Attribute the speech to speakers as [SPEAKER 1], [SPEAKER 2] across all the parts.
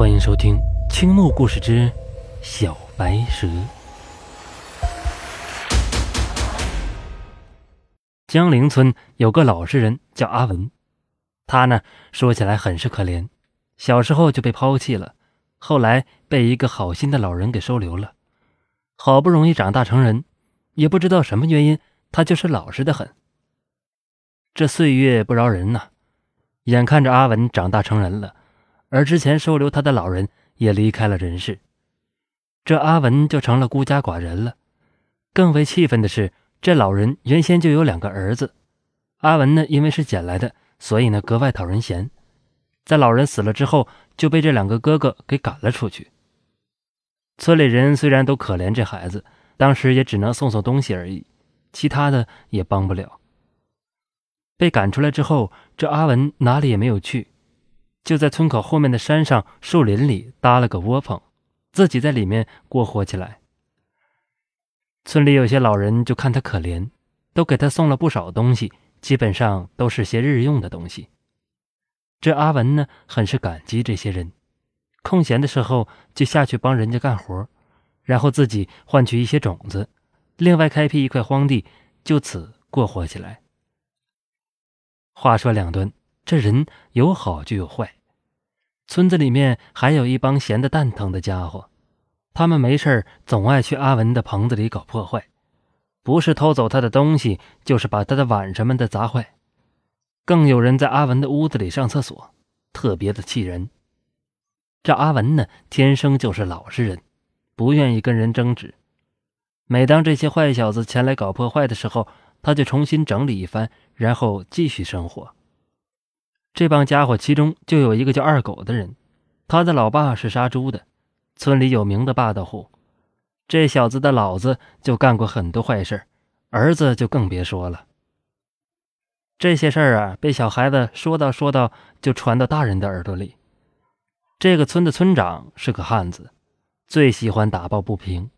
[SPEAKER 1] 欢迎收听《青木故事之小白蛇》。江陵村有个老实人叫阿文，他呢说起来很是可怜，小时候就被抛弃了，后来被一个好心的老人给收留了，好不容易长大成人，也不知道什么原因，他就是老实的很。这岁月不饶人呐，眼看着阿文长大成人了。而之前收留他的老人也离开了人世，这阿文就成了孤家寡人了。更为气愤的是，这老人原先就有两个儿子，阿文呢，因为是捡来的，所以呢格外讨人嫌。在老人死了之后，就被这两个哥哥给赶了出去。村里人虽然都可怜这孩子，当时也只能送送东西而已，其他的也帮不了。被赶出来之后，这阿文哪里也没有去。就在村口后面的山上树林里搭了个窝棚，自己在里面过活起来。村里有些老人就看他可怜，都给他送了不少东西，基本上都是些日用的东西。这阿文呢，很是感激这些人，空闲的时候就下去帮人家干活，然后自己换取一些种子，另外开辟一块荒地，就此过活起来。话说两顿。这人有好就有坏，村子里面还有一帮闲得蛋疼的家伙，他们没事总爱去阿文的棚子里搞破坏，不是偷走他的东西，就是把他的碗什么的砸坏，更有人在阿文的屋子里上厕所，特别的气人。这阿文呢，天生就是老实人，不愿意跟人争执。每当这些坏小子前来搞破坏的时候，他就重新整理一番，然后继续生活。这帮家伙其中就有一个叫二狗的人，他的老爸是杀猪的，村里有名的霸道户。这小子的老子就干过很多坏事，儿子就更别说了。这些事儿啊，被小孩子说道说道，就传到大人的耳朵里。这个村的村长是个汉子，最喜欢打抱不平，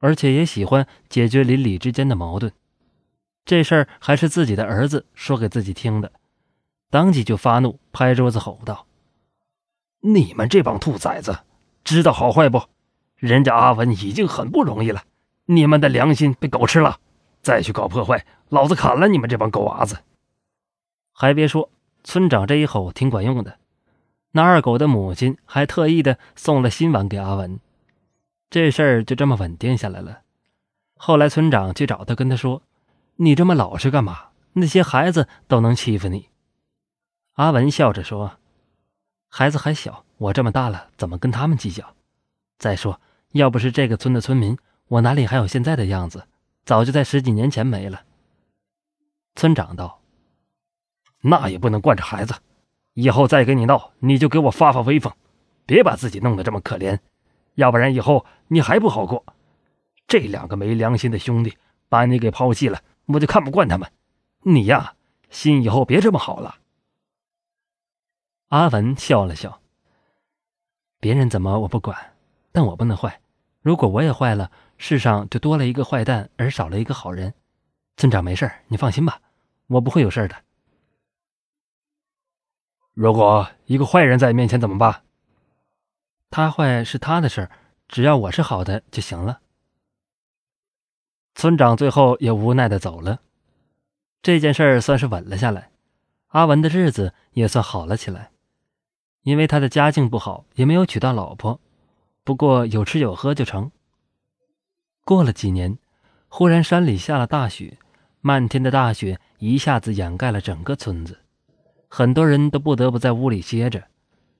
[SPEAKER 1] 而且也喜欢解决邻里之间的矛盾。这事儿还是自己的儿子说给自己听的。当即就发怒，拍桌子吼道：“你们这帮兔崽子，知道好坏不？人家阿文已经很不容易了，你们的良心被狗吃了，再去搞破坏，老子砍了你们这帮狗娃子！”还别说，村长这一吼挺管用的。那二狗的母亲还特意的送了新碗给阿文，这事儿就这么稳定下来了。后来村长去找他，跟他说：“你这么老实干嘛？那些孩子都能欺负你。”阿文笑着说：“孩子还小，我这么大了，怎么跟他们计较？再说，要不是这个村的村民，我哪里还有现在的样子？早就在十几年前没了。”村长道：“那也不能惯着孩子，以后再跟你闹，你就给我发发威风，别把自己弄得这么可怜，要不然以后你还不好过。这两个没良心的兄弟把你给抛弃了，我就看不惯他们。你呀，心以后别这么好了。”阿文笑了笑。别人怎么我不管，但我不能坏。如果我也坏了，世上就多了一个坏蛋，而少了一个好人。村长没事你放心吧，我不会有事的。如果一个坏人在你面前怎么办？他坏是他的事只要我是好的就行了。村长最后也无奈的走了，这件事算是稳了下来，阿文的日子也算好了起来。因为他的家境不好，也没有娶到老婆，不过有吃有喝就成。过了几年，忽然山里下了大雪，漫天的大雪一下子掩盖了整个村子，很多人都不得不在屋里歇着。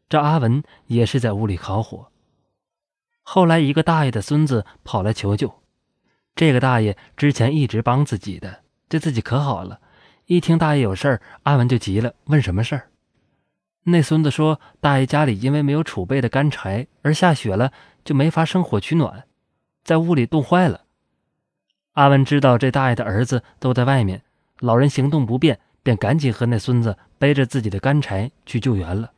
[SPEAKER 1] 这阿文也是在屋里烤火。后来，一个大爷的孙子跑来求救，这个大爷之前一直帮自己的，对自己可好了。一听大爷有事儿，阿文就急了，问什么事儿。那孙子说：“大爷家里因为没有储备的干柴，而下雪了，就没法生火取暖，在屋里冻坏了。”阿文知道这大爷的儿子都在外面，老人行动不便，便赶紧和那孙子背着自己的干柴去救援了。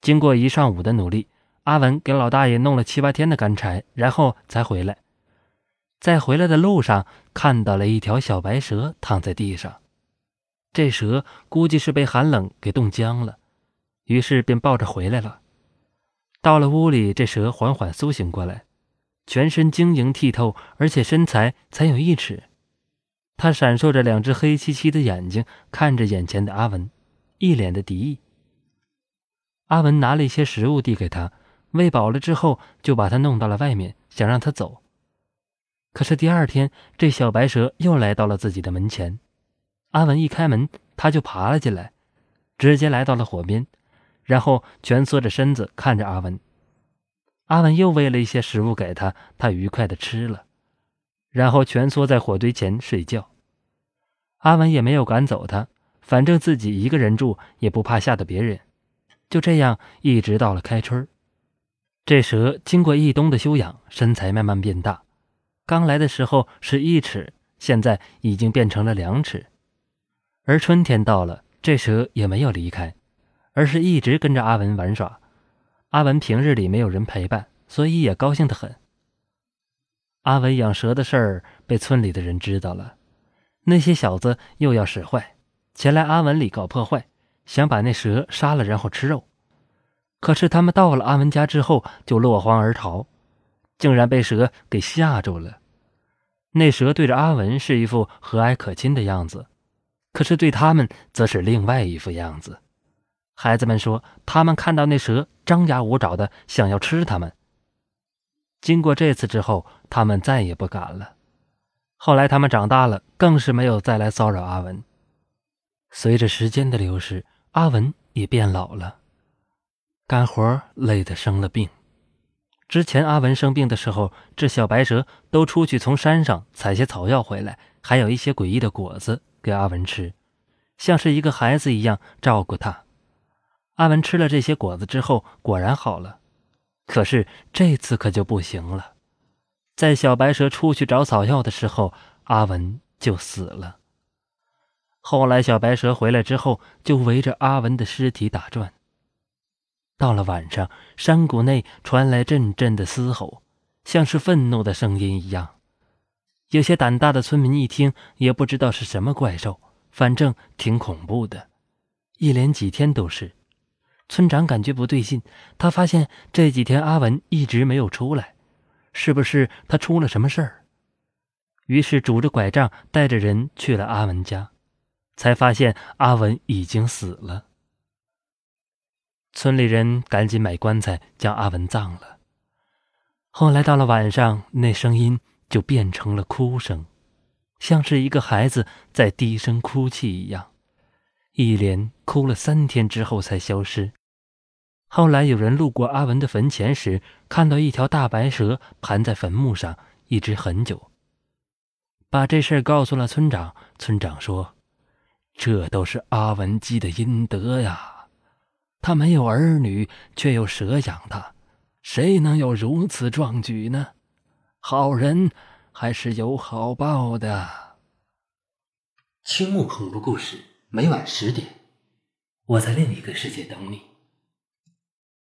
[SPEAKER 1] 经过一上午的努力，阿文给老大爷弄了七八天的干柴，然后才回来。在回来的路上，看到了一条小白蛇躺在地上。这蛇估计是被寒冷给冻僵了，于是便抱着回来了。到了屋里，这蛇缓缓苏醒过来，全身晶莹剔透，而且身材才有一尺。它闪烁着两只黑漆漆的眼睛，看着眼前的阿文，一脸的敌意。阿文拿了一些食物递给他，喂饱了之后，就把他弄到了外面，想让他走。可是第二天，这小白蛇又来到了自己的门前。阿文一开门，他就爬了进来，直接来到了火边，然后蜷缩着身子看着阿文。阿文又喂了一些食物给他，他愉快的吃了，然后蜷缩在火堆前睡觉。阿文也没有赶走他，反正自己一个人住，也不怕吓到别人。就这样，一直到了开春这蛇经过一冬的休养，身材慢慢变大。刚来的时候是一尺，现在已经变成了两尺。而春天到了，这蛇也没有离开，而是一直跟着阿文玩耍。阿文平日里没有人陪伴，所以也高兴得很。阿文养蛇的事儿被村里的人知道了，那些小子又要使坏，前来阿文里搞破坏，想把那蛇杀了然后吃肉。可是他们到了阿文家之后就落荒而逃，竟然被蛇给吓住了。那蛇对着阿文是一副和蔼可亲的样子，可是对他们则是另外一副样子。孩子们说，他们看到那蛇张牙舞爪的，想要吃他们。经过这次之后，他们再也不敢了。后来他们长大了，更是没有再来骚扰阿文。随着时间的流逝，阿文也变老了，干活累得生了病。之前阿文生病的时候，这小白蛇都出去从山上采些草药回来，还有一些诡异的果子给阿文吃，像是一个孩子一样照顾他。阿文吃了这些果子之后，果然好了。可是这次可就不行了，在小白蛇出去找草药的时候，阿文就死了。后来小白蛇回来之后，就围着阿文的尸体打转。到了晚上，山谷内传来阵阵的嘶吼，像是愤怒的声音一样。有些胆大的村民一听，也不知道是什么怪兽，反正挺恐怖的。一连几天都是。村长感觉不对劲，他发现这几天阿文一直没有出来，是不是他出了什么事儿？于是拄着拐杖带着人去了阿文家，才发现阿文已经死了。村里人赶紧买棺材将阿文葬了。后来到了晚上，那声音就变成了哭声，像是一个孩子在低声哭泣一样，一连哭了三天之后才消失。后来有人路过阿文的坟前时，看到一条大白蛇盘在坟墓上，一直很久。把这事告诉了村长，村长说：“这都是阿文积的阴德呀。”他没有儿女，却有蛇养他，谁能有如此壮举呢？好人还是有好报的。
[SPEAKER 2] 青木恐怖故事每晚十点，我在另一个世界等你。